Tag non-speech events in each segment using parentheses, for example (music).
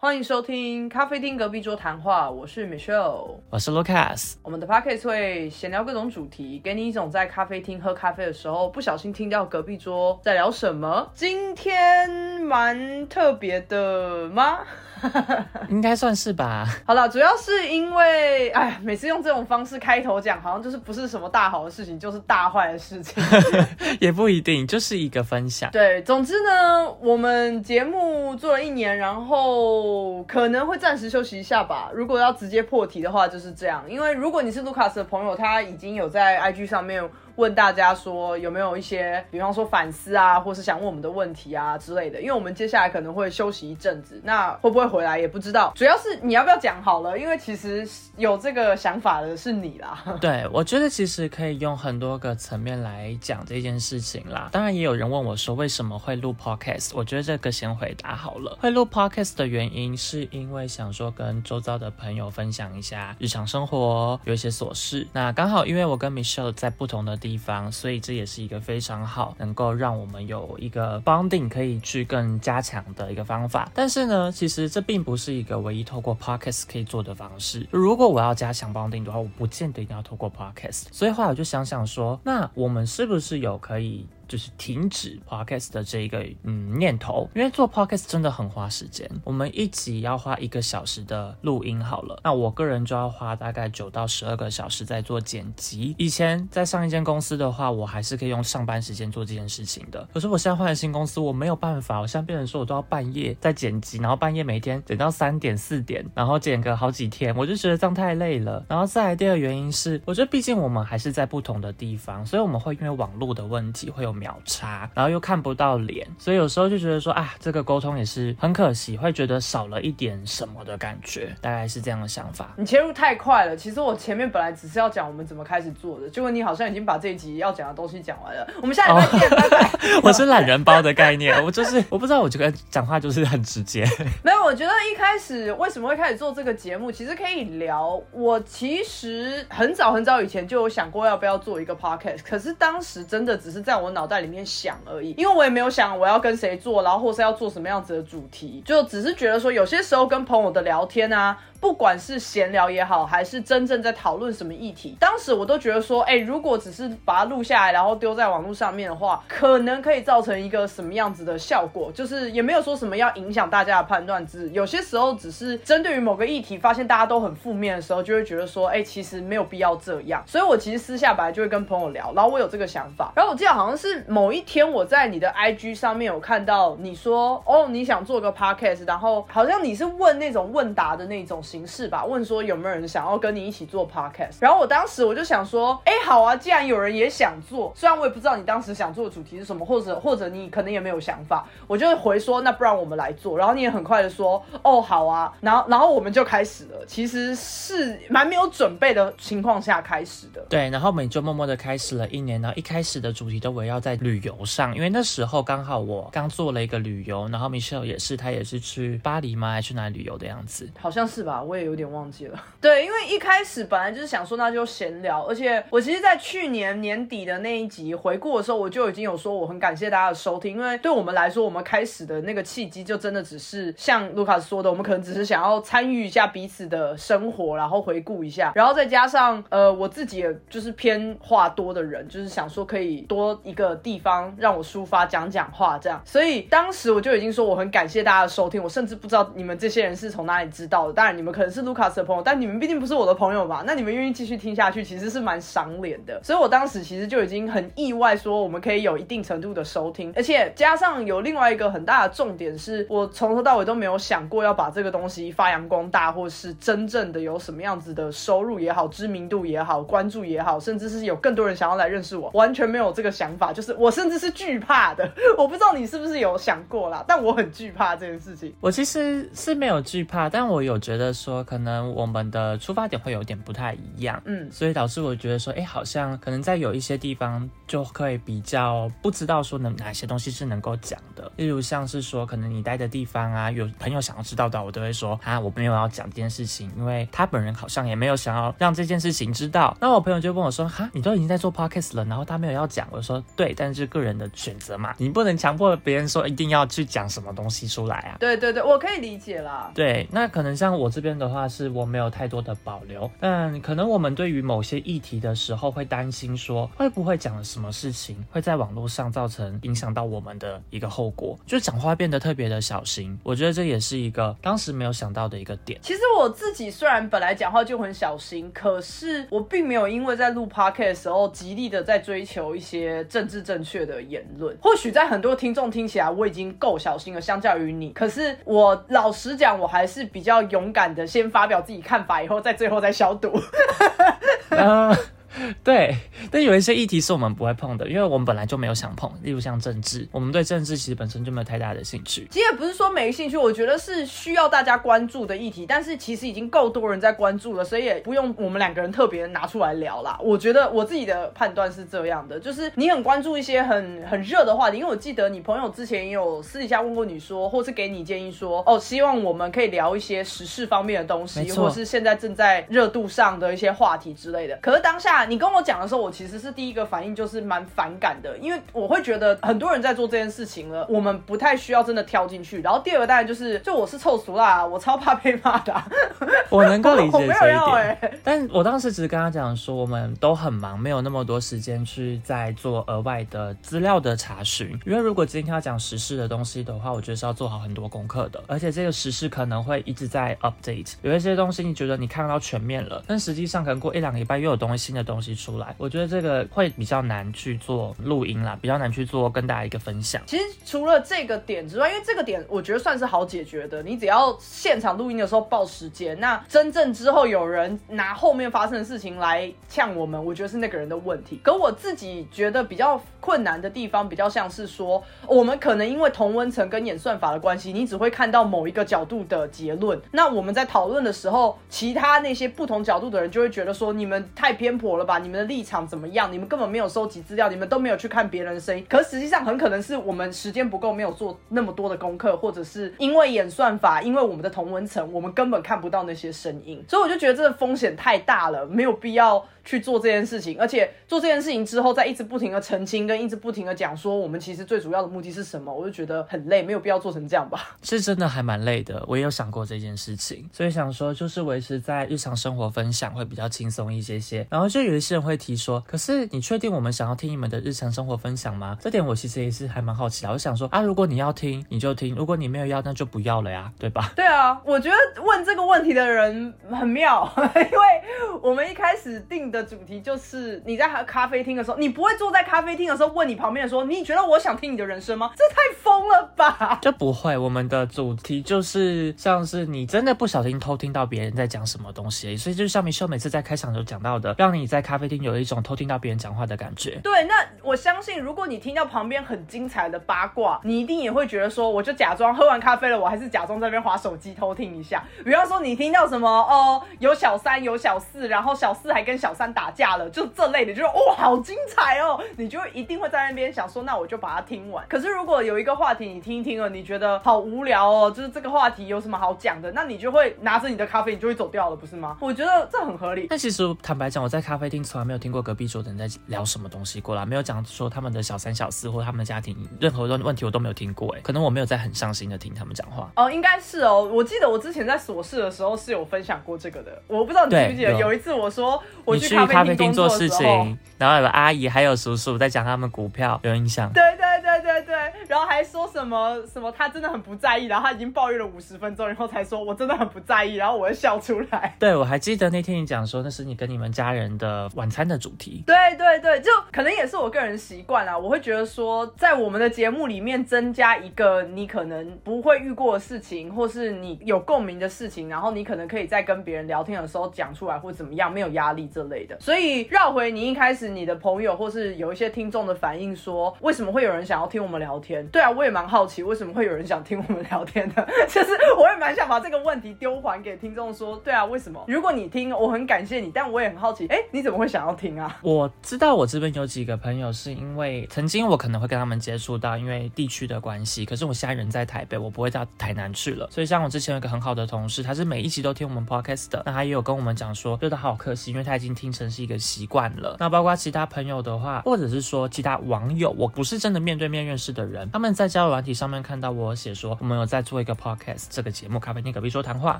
欢迎收听咖啡厅隔壁桌谈话，我是 Michelle，我是 Lucas。我们的 podcast 会闲聊各种主题，给你一种在咖啡厅喝咖啡的时候不小心听到隔壁桌在聊什么。今天蛮特别的吗？(laughs) 应该算是吧。好了，主要是因为，哎，每次用这种方式开头讲，好像就是不是什么大好的事情，就是大坏的事情。(laughs) 也不一定，就是一个分享。对，总之呢，我们节目做了一年，然后可能会暂时休息一下吧。如果要直接破题的话，就是这样。因为如果你是卢卡斯的朋友，他已经有在 IG 上面。问大家说有没有一些，比方说反思啊，或是想问我们的问题啊之类的，因为我们接下来可能会休息一阵子，那会不会回来也不知道。主要是你要不要讲好了，因为其实有这个想法的是你啦。对，(laughs) 我觉得其实可以用很多个层面来讲这件事情啦。当然也有人问我说为什么会录 podcast，我觉得这个先回答好了。会录 podcast 的原因是因为想说跟周遭的朋友分享一下日常生活有一些琐事。那刚好因为我跟 Michelle 在不同的地。地方，所以这也是一个非常好，能够让我们有一个 bonding 可以去更加强的一个方法。但是呢，其实这并不是一个唯一透过 podcast 可以做的方式。如果我要加强 bonding 的话，我不见得一定要透过 podcast。所以后来我就想想说，那我们是不是有可以？就是停止 podcast 的这一个嗯念头，因为做 podcast 真的很花时间。我们一集要花一个小时的录音好了，那我个人就要花大概九到十二个小时在做剪辑。以前在上一间公司的话，我还是可以用上班时间做这件事情的。可是我现在换了新公司，我没有办法。我现在变成说我都要半夜在剪辑，然后半夜每天剪到三点四点，然后剪个好几天，我就觉得这样太累了。然后再来第二个原因是，我觉得毕竟我们还是在不同的地方，所以我们会因为网络的问题会有。秒差，然后又看不到脸，所以有时候就觉得说啊，这个沟通也是很可惜，会觉得少了一点什么的感觉，大概是这样的想法。你切入太快了，其实我前面本来只是要讲我们怎么开始做的，结果你好像已经把这一集要讲的东西讲完了。我们下礼拜见，拜拜。(laughs) 我是懒人包的概念，我就是我不知道，我这个讲话就是很直接。(laughs) 没有，我觉得一开始为什么会开始做这个节目，其实可以聊。我其实很早很早以前就有想过要不要做一个 podcast，可是当时真的只是在我脑在里面想而已，因为我也没有想我要跟谁做，然后或是要做什么样子的主题，就只是觉得说有些时候跟朋友的聊天啊。不管是闲聊也好，还是真正在讨论什么议题，当时我都觉得说，哎，如果只是把它录下来，然后丢在网络上面的话，可能可以造成一个什么样子的效果？就是也没有说什么要影响大家的判断，只有些时候只是针对于某个议题，发现大家都很负面的时候，就会觉得说，哎，其实没有必要这样。所以我其实私下本来就会跟朋友聊，然后我有这个想法。然后我记得好像是某一天我在你的 IG 上面有看到你说，哦，你想做个 Podcast，然后好像你是问那种问答的那种。形式吧，问说有没有人想要跟你一起做 podcast，然后我当时我就想说，哎，好啊，既然有人也想做，虽然我也不知道你当时想做的主题是什么，或者或者你可能也没有想法，我就回说，那不然我们来做，然后你也很快的说，哦，好啊，然后然后我们就开始了，其实是蛮没有准备的情况下开始的，对，然后我们就默默的开始了一年，然后一开始的主题都围绕在旅游上，因为那时候刚好我刚做了一个旅游，然后 Michelle 也是，他也是去巴黎吗，还是去哪里旅游的样子，好像是吧。我也有点忘记了。(laughs) 对，因为一开始本来就是想说那就闲聊，而且我其实，在去年年底的那一集回顾的时候，我就已经有说我很感谢大家的收听，因为对我们来说，我们开始的那个契机就真的只是像卢卡斯说的，我们可能只是想要参与一下彼此的生活，然后回顾一下，然后再加上呃我自己也就是偏话多的人，就是想说可以多一个地方让我抒发讲讲话这样，所以当时我就已经说我很感谢大家的收听，我甚至不知道你们这些人是从哪里知道的，当然你们。可能是卢卡斯的朋友，但你们毕竟不是我的朋友吧？那你们愿意继续听下去，其实是蛮赏脸的。所以我当时其实就已经很意外，说我们可以有一定程度的收听，而且加上有另外一个很大的重点是，我从头到尾都没有想过要把这个东西发扬光大，或是真正的有什么样子的收入也好、知名度也好、关注也好，甚至是有更多人想要来认识我，完全没有这个想法。就是我甚至是惧怕的。(laughs) 我不知道你是不是有想过啦，但我很惧怕这件事情。我其实是没有惧怕，但我有觉得。说可能我们的出发点会有点不太一样，嗯，所以导致我觉得说，哎，好像可能在有一些地方就可以比较不知道说能哪些东西是能够讲的，例如像是说可能你待的地方啊，有朋友想要知道的，我都会说啊，我没有要讲这件事情，因为他本人好像也没有想要让这件事情知道。那我朋友就问我说，哈，你都已经在做 podcast 了，然后他没有要讲，我说对，对，但是个人的选择嘛，你不能强迫别人说一定要去讲什么东西出来啊。对对对，我可以理解啦。对，那可能像我这边的话，是我没有太多的保留，但可能我们对于某些议题的时候，会担心说会不会讲了什么事情会在网络上造成影响到我们的一个后果，就讲话变得特别的小心。我觉得这也是一个当时没有想到的一个点。其实我自己虽然本来讲话就很小心，可是我并没有因为在录 p o c a s t 的时候极力的在追求一些政治正确的言论。或许在很多听众听起来我已经够小心了，相较于你，可是我老实讲，我还是比较勇敢，先发表自己看法，以后再最后再消毒。(laughs) (laughs) 对，但有一些议题是我们不会碰的，因为我们本来就没有想碰，例如像政治，我们对政治其实本身就没有太大的兴趣。其实也不是说没兴趣，我觉得是需要大家关注的议题，但是其实已经够多人在关注了，所以也不用我们两个人特别拿出来聊啦。我觉得我自己的判断是这样的，就是你很关注一些很很热的话题，因为我记得你朋友之前也有私底下问过你说，或是给你建议说，哦，希望我们可以聊一些时事方面的东西，或是现在正在热度上的一些话题之类的。可是当下你跟我讲的时候，我其实是第一个反应就是蛮反感的，因为我会觉得很多人在做这件事情了，我们不太需要真的跳进去。然后第二个当然就是，就我是臭俗啦，我超怕被骂的啊、(laughs) 我能够理解 (laughs) 这一要点。哎、但我当时只是跟他讲说，我们都很忙，没有那么多时间去再做额外的资料的查询。因为如果今天要讲时事的东西的话，我觉得是要做好很多功课的，而且这个时事可能会一直在 update。有一些东西你觉得你看到全面了，但实际上可能过一两个礼拜又有东西新的东西东西出来，我觉得这个会比较难去做录音啦，比较难去做跟大家一个分享。其实除了这个点之外，因为这个点我觉得算是好解决的，你只要现场录音的时候报时间，那真正之后有人拿后面发生的事情来呛我们，我觉得是那个人的问题。可我自己觉得比较困难的地方，比较像是说，我们可能因为同温层跟演算法的关系，你只会看到某一个角度的结论。那我们在讨论的时候，其他那些不同角度的人就会觉得说，你们太偏颇了吧？你们的立场怎么样？你们根本没有收集资料，你们都没有去看别人的声音。可实际上很可能是我们时间不够，没有做那么多的功课，或者是因为演算法，因为我们的同文层，我们根本看不到那些声音。所以我就觉得这个风险太大了，没有必要去做这件事情。而且做这件事情之后，再一直不停的澄清，跟一直不停的讲说我们其实最主要的目的是什么，我就觉得很累，没有必要做成这样吧。是真的还蛮累的，我也有想过这件事情，所以想说就是维持在日常生活分享会比较轻松一些些。然后就有一些人会提说，可是你确定我们想要听你们的日常生活分享吗？这点我其实也是还蛮好奇的。我想说啊，如果你要听你就听，如果你没有要那就不要了呀，对吧？对啊，我觉得问这个问题的人很妙，(laughs) 因为我们一开始定的主题就是你在咖啡厅的时候，你不会坐在咖啡厅的时候问你旁边的说，你觉得我想听你的人生吗？这太疯了吧！就不会，我们的主题就是像是你真的不小心偷听到别人在讲什么东西，所以就像米秀每次在开场就讲到的，让你在咖啡厅有一种偷听到别人讲话的感觉。对，那我相信，如果你听到旁边很精彩的八卦，你一定也会觉得说，我就假装喝完咖啡了，我还是假装在那边划手机偷听一下。比方说，你听到什么哦，有小三有小四，然后小四还跟小三打架了，就这类的，就是哦，好精彩哦，你就一定会在那边想说，那我就把它听完。可是如果有一个话题你听一听了，你觉得好无聊哦，就是这个话题有什么好讲的，那你就会拿着你的咖啡，你就会走掉了，不是吗？我觉得这很合理。但其实坦白讲，我在咖啡厅从来没有听过隔壁桌的人在聊什么东西过啦，没有讲说他们的小三小四或他们的家庭任何问问题我都没有听过，哎，可能我没有在很上心的听他们讲话。哦，应该是哦。我记得我之前在琐事的时候是有分享过这个的。我不知道你记不记得，有有一次我说我去咖咖啡厅做事情，然后有阿姨还有叔叔在讲他们股票，有印象。对对对对对，然后还说什么什么他真的很不在意，然后他已经抱怨了五十分钟，然后才说我真的很不在意，然后我就笑出来。对，我还记得那天你讲说那是你跟你们家人的晚餐的主题。对对对，就可能也是我个人习惯啦。我会觉得说，在我们的节目里面增加一个你可能不会遇过的事情，或是你有共鸣的事情，然后你可能可以在跟别人聊天的时候讲出来，或怎么样，没有压力这类的。所以绕回你一开始你的朋友或是有一些听众的反应说，为什么会有人想要听我们聊天？对啊，我也蛮好奇为什么会有人想听我们聊天的。(laughs) 就是我也蛮想把这个问题丢还给听众说，对啊，为什么？如果你听，我很感谢你，但我也很好奇，哎，你怎么会想要听啊？我知道我这边有几个朋友是因为曾经我可能会跟他们接触到，因为地区的关系。可是我现在人在台北，我不会到台南去了。所以像我之前有一个很好的同事，他是每一集都听我们 podcast 的，那他也有跟我们讲说，觉得好可惜，因为他已经听成是一个习惯了。那包括其他朋友的话，或者是说其他网友，我不是真的面对面认识的人，他们在交友软体上面看到我写说我们有在做一个 podcast 这个节目《咖啡厅隔壁说谈话》，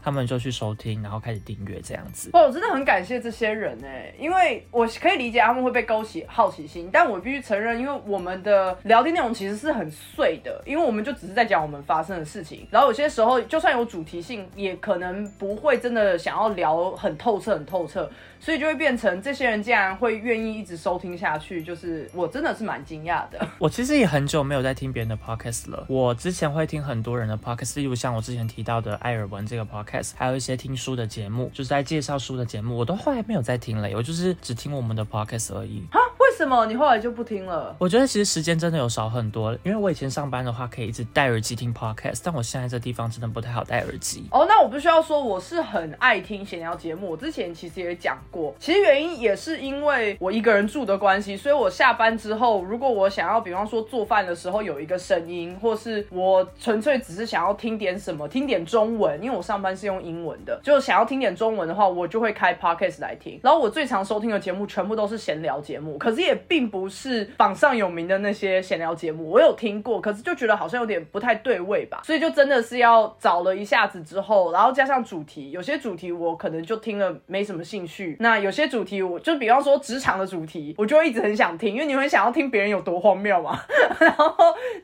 他们就去收听，然后开始订阅这样子。哇，我真的很感谢这些人哎，因为我可以理解他们会被勾起好奇心，但我必须承认，因为我们的聊天内容其实是很碎的，因为我们就只是在讲我们发生的事情，然后有些时候就算有主题性，也可能不会真的想要聊很透彻、很透彻。所以就会变成这些人竟然会愿意直收听下去，就是我真的是蛮惊讶的。(laughs) 我其实也很久没有在听别人的 podcast 了。我之前会听很多人的 podcast，例如像我之前提到的艾尔文这个 podcast，还有一些听书的节目，就是在介绍书的节目，我都后来没有再听了。我就是只听我们的 podcast 而已。啊？为什么你后来就不听了？我觉得其实时间真的有少很多，因为我以前上班的话可以一直戴耳机听 podcast，但我现在这地方真的不太好戴耳机。哦，那我不需要说我是很爱听闲聊节目。我之前其实也讲。过，其实原因也是因为我一个人住的关系，所以我下班之后，如果我想要，比方说做饭的时候有一个声音，或是我纯粹只是想要听点什么，听点中文，因为我上班是用英文的，就想要听点中文的话，我就会开 podcast 来听。然后我最常收听的节目全部都是闲聊节目，可是也并不是榜上有名的那些闲聊节目，我有听过，可是就觉得好像有点不太对味吧，所以就真的是要找了一下子之后，然后加上主题，有些主题我可能就听了没什么兴趣。那有些主题，我就比方说职场的主题，我就一直很想听，因为你会想要听别人有多荒谬嘛，(laughs) 然后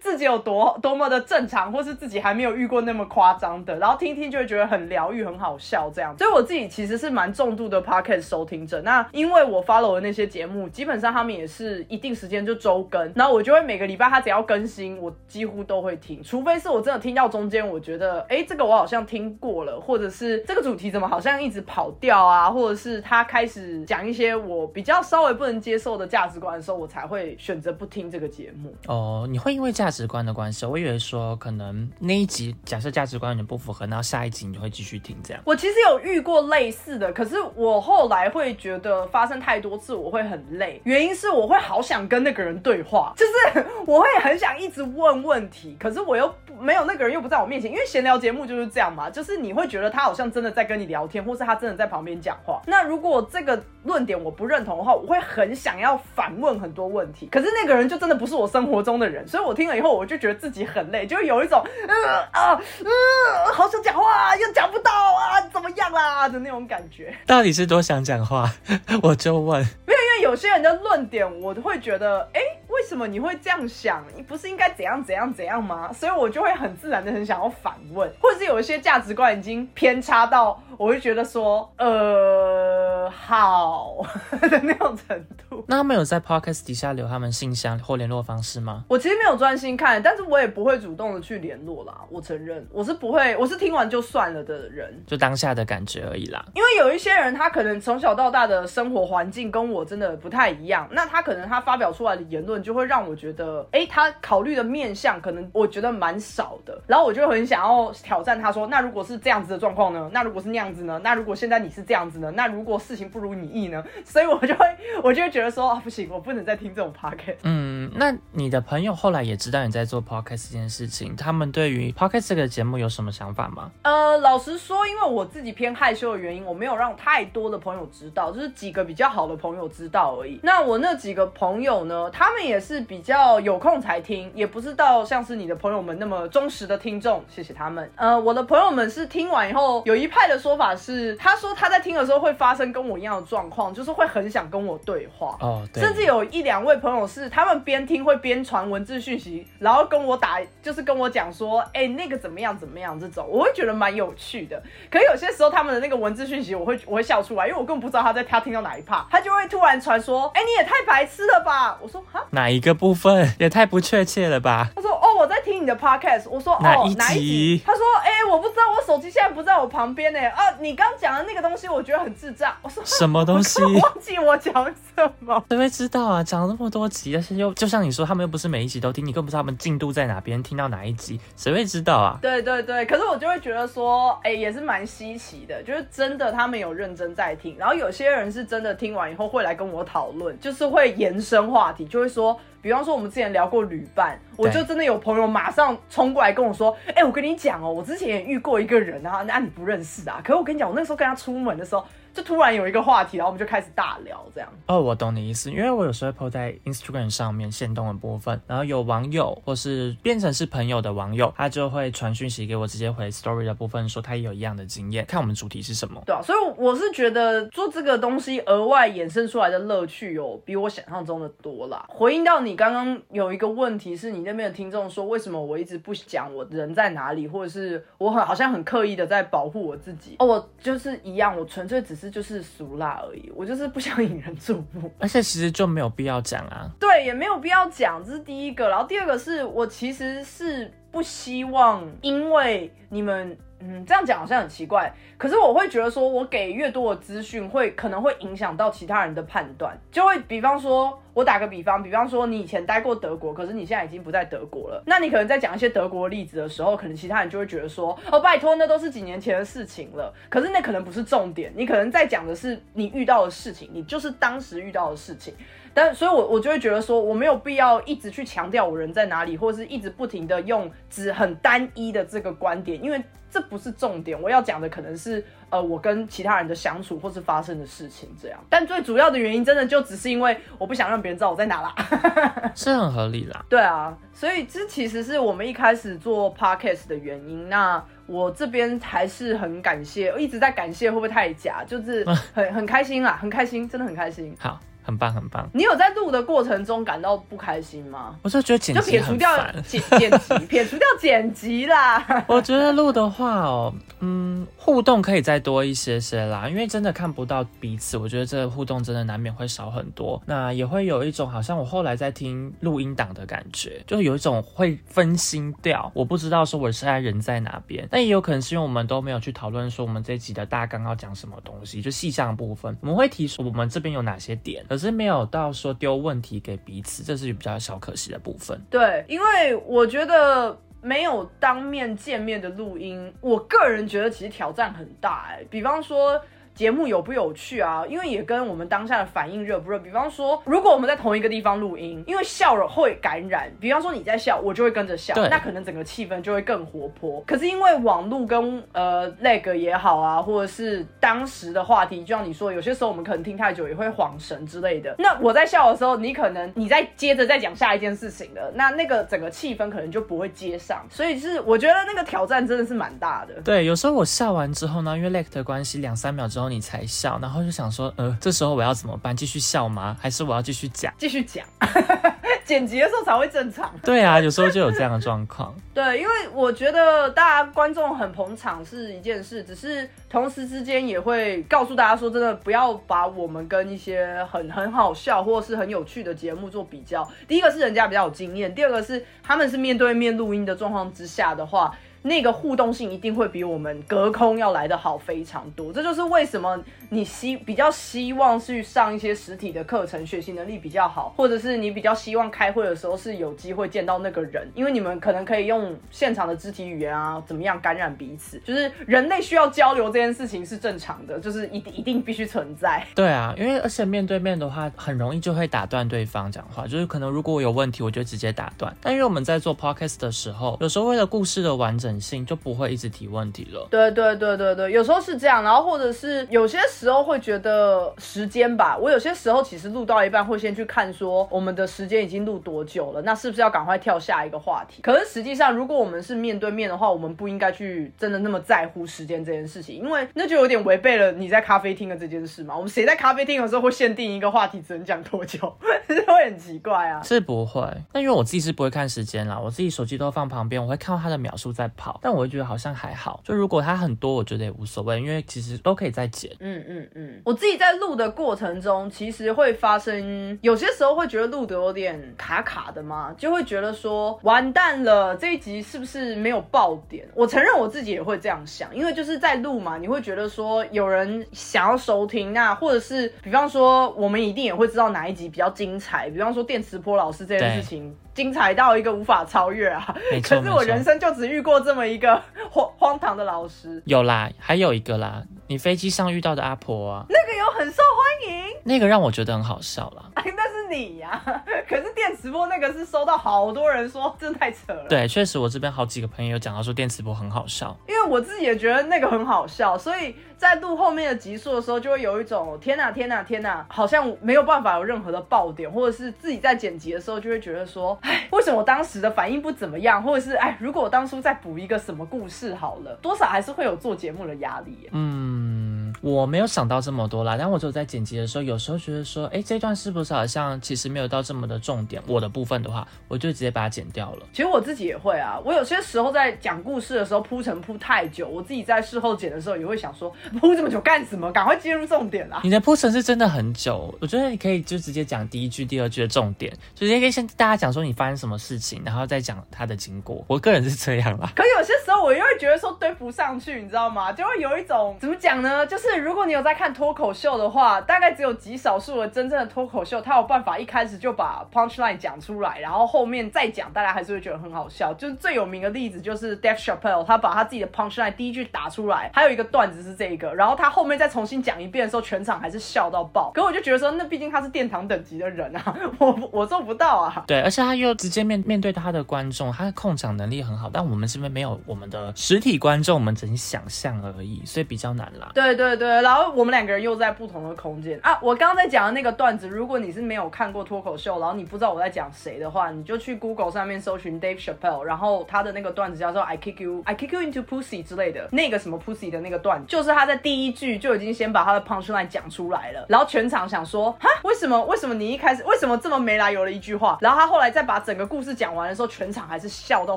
自己有多多么的正常，或是自己还没有遇过那么夸张的，然后听听就会觉得很疗愈、很好笑这样。所以我自己其实是蛮重度的 podcast 收听者。那因为我 follow 的那些节目，基本上他们也是一定时间就周更，然后我就会每个礼拜他只要更新，我几乎都会听，除非是我真的听到中间，我觉得哎，这个我好像听过了，或者是这个主题怎么好像一直跑调啊，或者是他开始。讲一些我比较稍微不能接受的价值观的时候，我才会选择不听这个节目。哦，你会因为价值观的关系？我以为说可能那一集假设价值观有点不符合，然后下一集你就会继续听这样。我其实有遇过类似的，可是我后来会觉得发生太多次我会很累，原因是我会好想跟那个人对话，就是我会很想一直问问题，可是我又没有那个人又不在我面前，因为闲聊节目就是这样嘛，就是你会觉得他好像真的在跟你聊天，或是他真的在旁边讲话。那如果这个论点我不认同的话，我会很想要反问很多问题。可是那个人就真的不是我生活中的人，所以我听了以后，我就觉得自己很累，就有一种呃啊呃，好想讲话又讲不到啊，怎么样啦的那种感觉。到底是多想讲话？(laughs) 我就问，没有，因为有些人的论点，我会觉得，哎，为什么你会这样想？你不是应该怎样怎样怎样吗？所以我就会很自然的很想要反问，或者是有一些价值观已经偏差到，我会觉得说，呃，好。(laughs) 的那种程度，那他们有在 podcast 底下留他们信箱或联络方式吗？我其实没有专心看，但是我也不会主动的去联络啦。我承认，我是不会，我是听完就算了的人，就当下的感觉而已啦。因为有一些人，他可能从小到大的生活环境跟我真的不太一样，那他可能他发表出来的言论就会让我觉得，哎，他考虑的面相可能我觉得蛮少的，然后我就很想要挑战他说，那如果是这样子的状况呢？那如果是那样子呢？那如果现在你是这样子呢？那如果事情不如你意呢？(laughs) 所以我就会，我就会觉得说啊，不行，我不能再听这种 podcast。嗯，那你的朋友后来也知道你在做 podcast 这件事情，他们对于 podcast 这个节目有什么想法吗？呃，老实说，因为我自己偏害羞的原因，我没有让太多的朋友知道，就是几个比较好的朋友知道而已。那我那几个朋友呢，他们也是比较有空才听，也不是到像是你的朋友们那么忠实的听众，谢谢他们。呃，我的朋友们是听完以后，有一派的说法是，他说他在听的时候会发生跟我一样的状况，就是会很想跟我对话。哦，甚至有一两位朋友是他们边听会边传文字讯息，然后跟我打，就是跟我讲说，哎，那个怎么样怎么样这种，我会觉得蛮有趣的。可有些时候他们的那个文字讯息，我会我会笑出来，因为我根本不知道他在他听到哪一 part，他就会突然传说，哎，你也太白痴了吧？我说哈，哪一个部分也太不确切了吧？他说哦，我在听你的 podcast。我说哦，哪一集？他说哎，我不知道，我手机现在不在我旁边呢。啊，你刚讲的那个东西，我觉得很智障。(laughs) 什么东西？忘记我讲什么？谁会知道啊？讲了那么多集，但是又就像你说，他们又不是每一集都听，你更不知道他们进度在哪边，听到哪一集，谁会知道啊？对对对，可是我就会觉得说，哎，也是蛮稀奇的，就是真的他们有认真在听，然后有些人是真的听完以后会来跟我讨论，就是会延伸话题，就会说。比方说，我们之前聊过旅伴，我就真的有朋友马上冲过来跟我说：“哎，我跟你讲哦，我之前也遇过一个人啊，那你不认识啊？可是我跟你讲，我那时候跟他出门的时候。”就突然有一个话题，然后我们就开始大聊这样。哦，我懂你意思，因为我有时候会 po 在 Instagram 上面限动的部分，然后有网友或是变成是朋友的网友，他就会传讯息给我，直接回 Story 的部分说他也有一样的经验。看我们主题是什么？对啊，所以我是觉得做这个东西额外衍生出来的乐趣有比我想象中的多啦。回应到你刚刚有一个问题，是你那边的听众说为什么我一直不讲我人在哪里，或者是我很好像很刻意的在保护我自己。哦，我就是一样，我纯粹只是就是俗辣而已，我就是不想引人注目，而且其实就没有必要讲啊。对，也没有必要讲，这是第一个。然后第二个是我其实是不希望，因为你们。嗯，这样讲好像很奇怪，可是我会觉得说，我给越多的资讯，会可能会影响到其他人的判断，就会比方说，我打个比方，比方说你以前待过德国，可是你现在已经不在德国了，那你可能在讲一些德国例子的时候，可能其他人就会觉得说，哦，拜托，那都是几年前的事情了，可是那可能不是重点，你可能在讲的是你遇到的事情，你就是当时遇到的事情。但所以，我我就会觉得说，我没有必要一直去强调我人在哪里，或者是一直不停的用只很单一的这个观点，因为这不是重点。我要讲的可能是，呃，我跟其他人的相处，或是发生的事情这样。但最主要的原因，真的就只是因为我不想让别人知道我在哪啦，(laughs) 是很合理啦。对啊，所以这其实是我们一开始做 podcast 的原因。那我这边还是很感谢，一直在感谢，会不会太假？就是很很开心啦，很开心，真的很开心。好。很棒，很棒。你有在录的过程中感到不开心吗？我就觉得剪辑就撇除掉剪剪辑，(laughs) 撇除掉剪辑啦。我觉得录的话哦，嗯，互动可以再多一些些啦，因为真的看不到彼此，我觉得这个互动真的难免会少很多。那也会有一种好像我后来在听录音档的感觉，就有一种会分心掉。我不知道说我现在人在哪边，但也有可能是因为我们都没有去讨论说我们这集的大纲要讲什么东西，就细项部分，我们会提出我们这边有哪些点。可可是没有到说丢问题给彼此，这是比较小可惜的部分。对，因为我觉得没有当面见面的录音，我个人觉得其实挑战很大。哎，比方说。节目有不有趣啊？因为也跟我们当下的反应热不热。比方说，如果我们在同一个地方录音，因为笑了会感染。比方说你在笑，我就会跟着笑，那可能整个气氛就会更活泼。可是因为网络跟呃 lag 也好啊，或者是当时的话题，就像你说，有些时候我们可能听太久也会晃神之类的。那我在笑的时候，你可能你在接着再讲下一件事情的，那那个整个气氛可能就不会接上。所以是我觉得那个挑战真的是蛮大的。对，有时候我笑完之后呢，因为 lag 的关系，两三秒之后。你才笑，然后就想说，呃，这时候我要怎么办？继续笑吗？还是我要继续讲？继续讲，(laughs) 剪辑的时候才会正常。对啊，有时候就有这样的状况。(laughs) 对，因为我觉得大家观众很捧场是一件事，只是同时之间也会告诉大家说，真的不要把我们跟一些很很好笑或是很有趣的节目做比较。第一个是人家比较有经验，第二个是他们是面对面录音的状况之下的话。那个互动性一定会比我们隔空要来的好非常多，这就是为什么你希比较希望去上一些实体的课程，学习能力比较好，或者是你比较希望开会的时候是有机会见到那个人，因为你们可能可以用现场的肢体语言啊，怎么样感染彼此，就是人类需要交流这件事情是正常的，就是一定一定必须存在。对啊，因为而且面对面的话，很容易就会打断对方讲话，就是可能如果我有问题，我就直接打断。但因为我们在做 podcast 的时候，有时候为了故事的完整。性就不会一直提问题了。对对对对对，有时候是这样，然后或者是有些时候会觉得时间吧。我有些时候其实录到一半会先去看说我们的时间已经录多久了，那是不是要赶快跳下一个话题？可是实际上，如果我们是面对面的话，我们不应该去真的那么在乎时间这件事情，因为那就有点违背了你在咖啡厅的这件事嘛。我们谁在咖啡厅的时候会限定一个话题只能讲多久？(laughs) 会很奇怪啊。是不会，那因为我自己是不会看时间啦，我自己手机都放旁边，我会看到它的秒数在跑。跑，但我会觉得好像还好。就如果它很多，我觉得也无所谓，因为其实都可以再剪。嗯嗯嗯，我自己在录的过程中，其实会发生有些时候会觉得录的有点卡卡的嘛，就会觉得说完蛋了，这一集是不是没有爆点？我承认我自己也会这样想，因为就是在录嘛，你会觉得说有人想要收听，那或者是比方说我们一定也会知道哪一集比较精彩，比方说电磁波老师这件事情。精彩到一个无法超越啊！可是我人生就只遇过这么一个 (laughs) 荒荒唐的老师。有啦，还有一个啦，你飞机上遇到的阿婆啊，那个有很受欢迎，那个让我觉得很好笑啦。(laughs) 哎，那是你呀！(laughs) 可是电磁波那个是收到好多人说，真的太扯了。对，确实我这边好几个朋友讲到说电磁波很好笑，因为我自己也觉得那个很好笑，所以在录后面的集数的时候，就会有一种天哪天哪天哪，好像没有办法有任何的爆点，或者是自己在剪辑的时候就会觉得说，哎，为什么我当时的反应不怎么样，或者是哎，如果我当初再补一个什么故事好了，多少还是会有做节目的压力。嗯，我没有想到这么多啦，但我就在剪辑的时候，有时候觉得说，哎，这段是不是好像其实没有到这么的重点？我的部分的话，我就直接把它剪掉了。其实我自己也会啊，我有些时候在讲故事的时候铺陈铺太久，我自己在事后剪的时候也会想说，铺这么久干什么？赶快进入重点啦！(laughs) 你的铺陈是真的很久，我觉得你可以就直接讲第一句、第二句的重点，直接可以先大家讲说你发生什么事情。然后再讲它的经过，我个人是这样啦。可有些时候我又会觉得说堆不上去，你知道吗？就会有一种怎么讲呢？就是如果你有在看脱口秀的话，大概只有极少数的真正的脱口秀，他有办法一开始就把 punch line 讲出来，然后后面再讲，大家还是会觉得很好笑。就是最有名的例子就是 Dave Chappelle，他把他自己的 punch line 第一句打出来，还有一个段子是这个，然后他后面再重新讲一遍的时候，全场还是笑到爆。可我就觉得说，那毕竟他是殿堂等级的人啊，(laughs) 我我做不到啊。对，而且他又直接面面对他的观众，他的控场能力很好，但我们这边没有我们的实体观众，我们只能想象而已，所以比较难啦。对对对，然后我们两个人又在不同的空间啊。我刚刚在讲的那个段子，如果你是没有看过脱口秀，然后你不知道我在讲谁的话，你就去 Google 上面搜寻 Dave Chappelle，然后他的那个段子叫做 I kick you, I kick you into pussy 之类的，那个什么 pussy 的那个段，就是他在第一句就已经先把他的 punchline 讲出来了，然后全场想说，哈，为什么为什么你一开始为什么这么没来由的一句话，然后他后来再把整个故事讲完的时候，全场还是笑到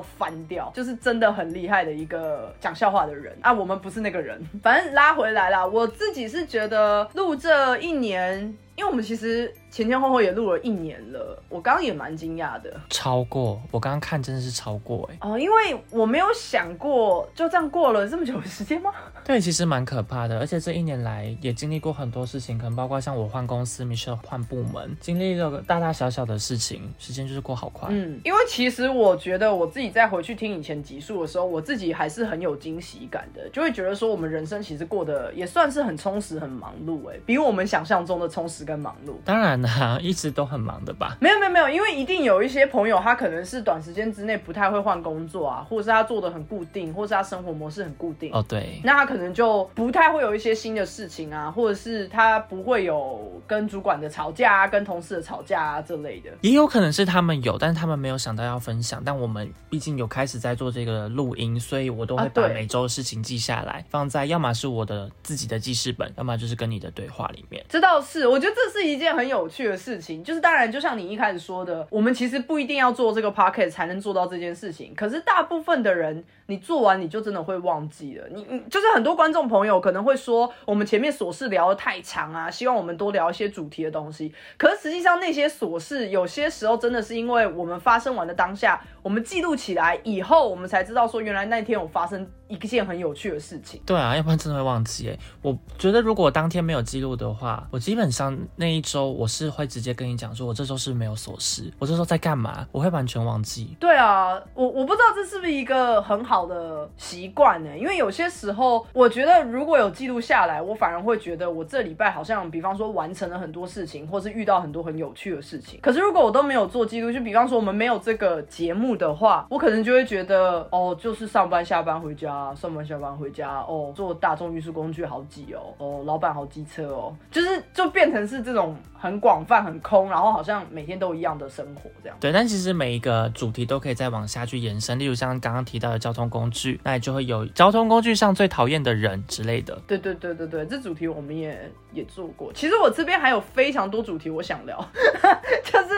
翻掉，就是真的很厉害的一个讲笑话的人啊。我们不是那个人，反正拉回来了，我自己是觉得录这一年，因为我们其实。前前后后也录了一年了，我刚刚也蛮惊讶的，超过我刚刚看真的是超过哎哦，因为我没有想过就这样过了这么久的时间吗？(laughs) 对，其实蛮可怕的，而且这一年来也经历过很多事情，可能包括像我换公司，Michelle 换部门，经历了大大小小的事情，时间就是过好快。嗯，因为其实我觉得我自己再回去听以前集数的时候，我自己还是很有惊喜感的，就会觉得说我们人生其实过得也算是很充实、很忙碌哎，比我们想象中的充实跟忙碌。当然。啦一直都很忙的吧？没有没有没有，因为一定有一些朋友，他可能是短时间之内不太会换工作啊，或者是他做的很固定，或者是他生活模式很固定。哦，对，那他可能就不太会有一些新的事情啊，或者是他不会有跟主管的吵架啊，跟同事的吵架啊这类的。也有可能是他们有，但是他们没有想到要分享。但我们毕竟有开始在做这个录音，所以我都会把每周的事情记下来，放在要么是我的自己的记事本，要么就是跟你的对话里面。这倒是，我觉得这是一件很有趣的事情。就是当然，就像你一开始说的，我们其实不一定要做这个 p o c k e t 才能做到这件事情。可是大部分的人，你做完你就真的会忘记了。你你就是很多观众朋友可能会说，我们前面琐事聊的太长啊，希望我们多聊一些主题的东西。可是实际上那些琐事，有些时候真的是因为我们发生完的当下，我们记录起来以后，我们才知道说原来那天有发生一件很有趣的事情。对啊，要不然真的会忘记。哎，我觉得如果当天没有记录的话，我基本上那一周我是会直接跟你。讲说，我这周是没有琐事，我这周在干嘛？我会完全忘记。对啊，我我不知道这是不是一个很好好的习惯呢？因为有些时候，我觉得如果有记录下来，我反而会觉得我这礼拜好像，比方说完成了很多事情，或是遇到很多很有趣的事情。可是如果我都没有做记录，就比方说我们没有这个节目的话，我可能就会觉得哦，就是上班下班回家，上班下班回家哦，坐大众运输工具好挤哦，哦，老板好机车哦，就是就变成是这种很广泛、很空，然后好像每天都一样的生活这样。对，但其实每一个主题都可以再往下去延伸，例如像刚刚提到的交通工具，那也就会有交通工具上最讨厌的人之类的。对对对对对，这主题我们也也做过。其实我这边还有非常多主题我想聊，(laughs) 就是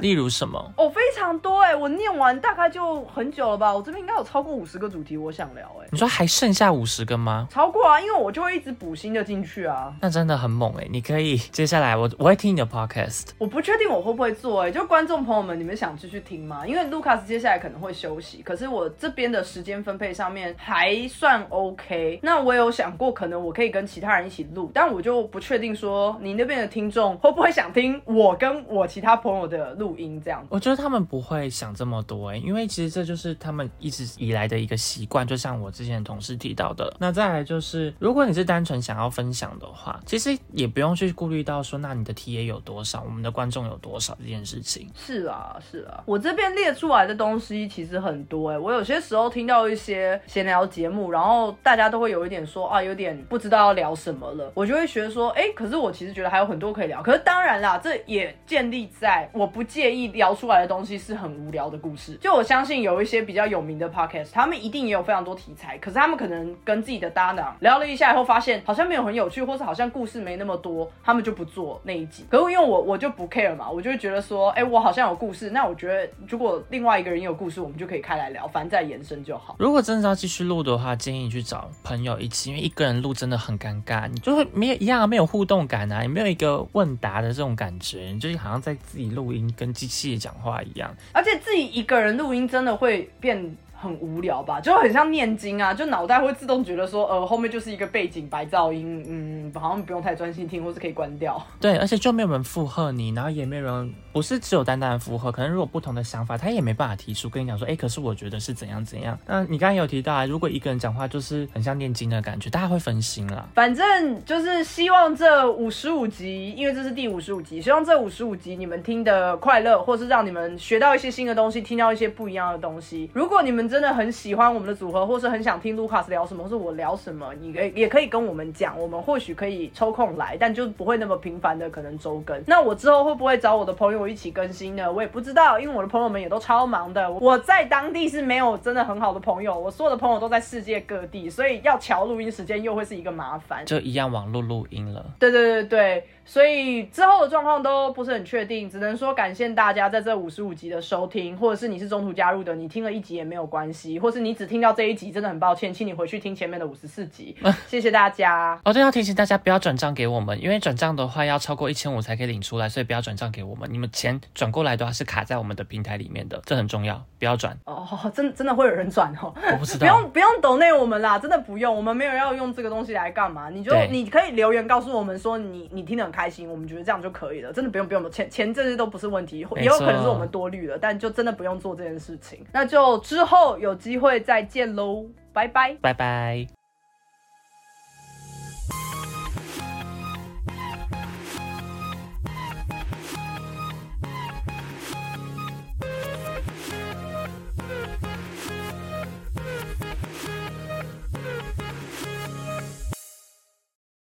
例如什么？哦，非常多哎，我念完大概就很久了吧，我这边应该有超过五十个主题我想聊哎。你说还剩下五十个吗？超过啊，因为我就会一直补新的进去啊。那真的很猛哎！你可以接下来我我会听你的 podcast，我不确定我会不会做哎，就观众朋友们，你们想继续听吗？因为 Lucas 接下来可能会休息，可是我这边的时间分配上面还算 OK。那我有想过，可能我可以跟其他人一起录，但我就不确定说你那边的听众会不会想听我跟我其他朋友的录音这样。我觉得他们不会想这么多哎，因为其实这就是他们一直以来的一个习惯，就像我之前同事提到的。那再来就是，如果你是单纯想要分享的话，其实也不用去顾虑到说，那你的 TA 有多少，我们的观众有多少这件事情。是啊，是啊，我这边列出来的东西其实很多哎，我有些时候听到一些闲聊节目，然后大家都会有一点说啊，有点不知道要聊什么了，我就会觉得说，哎，可是我其实觉得还有很多可以聊。可是当然啦，这也建立在我不介意聊出来的东西是很无聊的故事。就我相信有一些比较有名的 podcast，他们一定也有非常多题材，可是他们可能跟自己的搭档聊了一下以后，发现好像没有很有趣，或是好像故事没那么多，他们就不做那一集。可是因为我我就不 care 嘛，我就会觉得说，哎，我好像有故事，那我觉得如果另外一个人有故事，我们就可以开来聊，反正再延伸就好。如果真的要继续录的话，建议你去找朋友一起，因为一个人录真的很尴尬，你就会没有一样没有互动感啊，也没有一个问答的这种感觉，你就好像在自己录音跟机器讲话一样，而且自己一个人录音真的会变。很无聊吧，就很像念经啊，就脑袋会自动觉得说，呃，后面就是一个背景白噪音，嗯，好像不用太专心听，或是可以关掉。(laughs) 对，而且就没有人附和你，然后也没有人，不是只有单单的附和，可能如果不同的想法，他也没办法提出跟你讲说，哎，可是我觉得是怎样怎样。那你刚刚有提到啊，如果一个人讲话就是很像念经的感觉，大家会分心了。反正就是希望这五十五集，因为这是第五十五集，希望这五十五集你们听的快乐，或是让你们学到一些新的东西，听到一些不一样的东西。如果你们真的很喜欢。我们的组合，或是很想听卢卡斯聊什么，或是我聊什么，你可以也可以跟我们讲，我们或许可以抽空来，但就不会那么频繁的可能周更。那我之后会不会找我的朋友一起更新呢？我也不知道，因为我的朋友们也都超忙的。我在当地是没有真的很好的朋友，我所有的朋友都在世界各地，所以要调录音时间又会是一个麻烦，就一样网络录音了。对对对对。所以之后的状况都不是很确定，只能说感谢大家在这五十五集的收听，或者是你是中途加入的，你听了一集也没有关系，或是你只听到这一集，真的很抱歉，请你回去听前面的五十四集。(laughs) 谢谢大家。哦，对，要提醒大家不要转账给我们，因为转账的话要超过一千五才可以领出来，所以不要转账给我们。你们钱转过来的话是卡在我们的平台里面的，这很重要，不要转。哦，(laughs) 真真的会有人转哦？我不知道，(laughs) 不用不用抖内我们啦，真的不用，我们没有要用这个东西来干嘛？你就你可以留言告诉我们说你你听得很开心，我们觉得这样。就可以了，真的不用不用钱钱这些都不是问题，也有可能是我们多虑了，但就真的不用做这件事情。那就之有机会再见喽，拜拜拜拜。